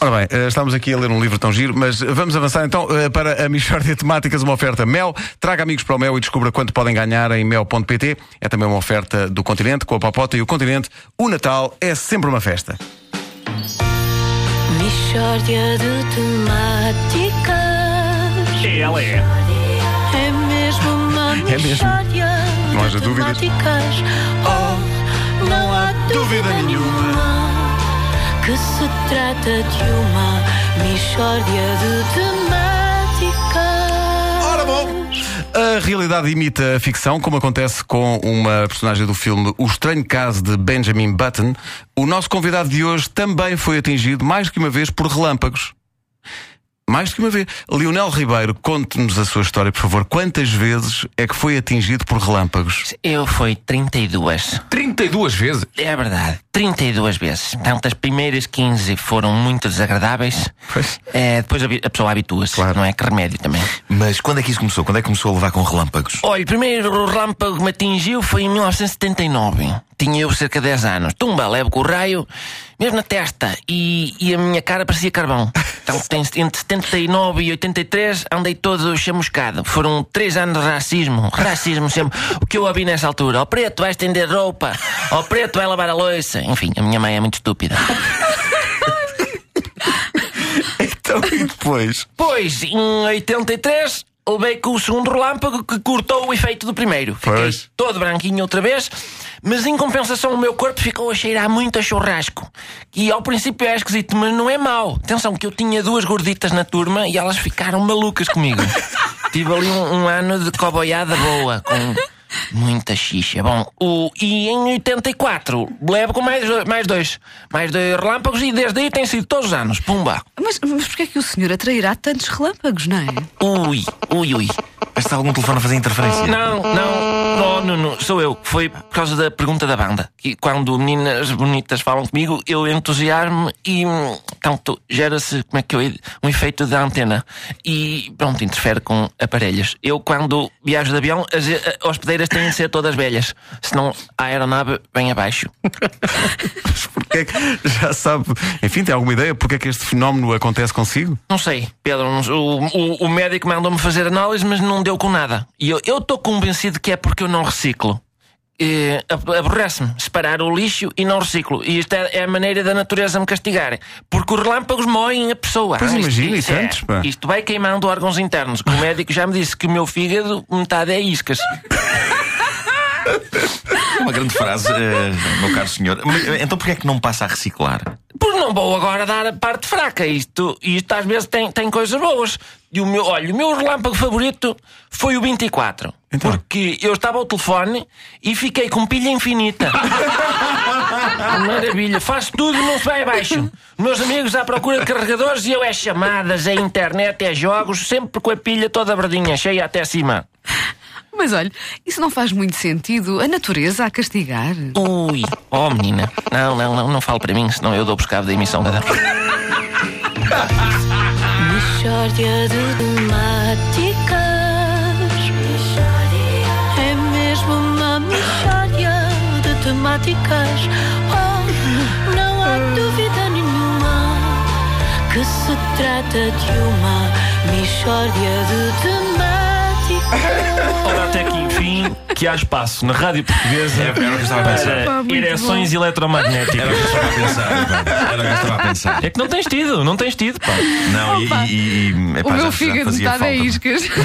Ora bem, eh, estamos aqui a ler um livro tão giro, mas vamos avançar então eh, para a Michórdia Temáticas, uma oferta Mel. Traga amigos para o Mel e descubra quanto podem ganhar em mel.pt. É também uma oferta do Continente, com a Papota e o Continente. O Natal é sempre uma festa. Mishória de temáticas. Ela é. É mesmo uma É mesmo. Não de haja dúvidas. Oh, não há dúvida nenhuma que se trata de uma mixória de temáticas. Ora bom! A realidade imita a ficção, como acontece com uma personagem do filme O Estranho Caso de Benjamin Button. O nosso convidado de hoje também foi atingido mais que uma vez por relâmpagos. Mais do que uma vez. Lionel Ribeiro, conte-nos a sua história, por favor. Quantas vezes é que foi atingido por relâmpagos? Eu fui 32. 32 vezes. É verdade, 32 vezes. Portanto, as primeiras 15 foram muito desagradáveis. Pois. É, depois a, a pessoa habitua-se, Claro. não é? Que remédio também. Mas quando é que isso começou? Quando é que começou a levar com relâmpagos? Olha, o primeiro relâmpago que me atingiu foi em 1979. Tinha eu cerca de 10 anos. Tumba, levo com o raio, mesmo na testa. E, e a minha cara parecia carvão. Então, entre 79 e 83, andei todo chamuscado. Foram 3 anos de racismo. Racismo sempre. O que eu ouvi nessa altura? Ó preto, vai estender roupa. Ó preto, vai lavar a louça. Enfim, a minha mãe é muito estúpida. Então, e depois? Pois, em 83, levei com o segundo relâmpago que cortou o efeito do primeiro. Fiquei Pois. todo branquinho outra vez, mas em compensação o meu corpo ficou a cheirar muito a churrasco. E ao princípio é esquisito, mas não é mau. Atenção que eu tinha duas gorditas na turma e elas ficaram malucas comigo. Tive ali um, um ano de coboiada boa, com muita xixa. Bom, o, e em 84 levo com mais, dois- mais dois. Mais dois relâmpagos e desde aí tem sido todos os anos. Pumba. Mas, mas porquê é que o senhor atrairá tantos relâmpagos, não é? Ui, ui, ui. Está algum telefone a fazer interferência? Não, não, não, Nuno, sou eu. Foi por causa da pergunta da banda. Que quando meninas bonitas falam comigo, eu entusiasmo e, pronto, gera-se, como é que eu um efeito da antena. E, pronto, interfere com aparelhos. Eu, quando viajo de avião, as eh, hospedeiras têm de ser todas velhas. Senão a aeronave vem abaixo. Porque é que já sabe? Enfim, tem alguma ideia porque é que este fenómeno acontece consigo? Não sei, Pedro, não- o, o, o médico mandou-me fazer análise, mas não deu com nada. E eu estou convencido que é porque eu não reciclo. Eh, ab- Aborrece-me separar o lixo e não reciclo. E isto é, é a maneira da natureza me castigar. Porque os relâmpagos moem a pessoa. Pois Ah, imagina, isto, antes, pá. isto vai queimando órgãos internos. O médico já me disse que o meu fígado metade é iscas. Uma grande frase, eh, meu caro senhor. Mas, eh, então porquê é que não passa a reciclar? Pois não vou agora dar a parte fraca. Isto, isto às vezes tem, tem coisas boas. E o meu, olha, o meu relâmpago favorito foi o 24. Então? Porque eu estava ao telefone e fiquei com pilha infinita. Maravilha, faço tudo não se vai abaixo. Meus amigos à procura de carregadores e eu é chamadas, é internet, é jogos, sempre com a pilha toda verdinha, cheia até cima. Mas olha, isso não faz muito sentido. A natureza a castigar. Ui, oh menina, não, não, não, não fale para mim, senão eu dou por cabo da emissão da. Mixória de temáticas. É mesmo uma mixória de temáticas. Oh, não há dúvida nenhuma que se trata de uma mixória de temáticas. Ora, até que enfim, que há espaço na rádio portuguesa Era o que eu estava a pensar. para muito ereções. Era o que eu estava a pensar. pá. Era o que eu estava a pensar. É que não tens tido, não tens tido, pá. Não, e, Opa. e, e, epá, o já- meu já fígado fazia é falta. iscas.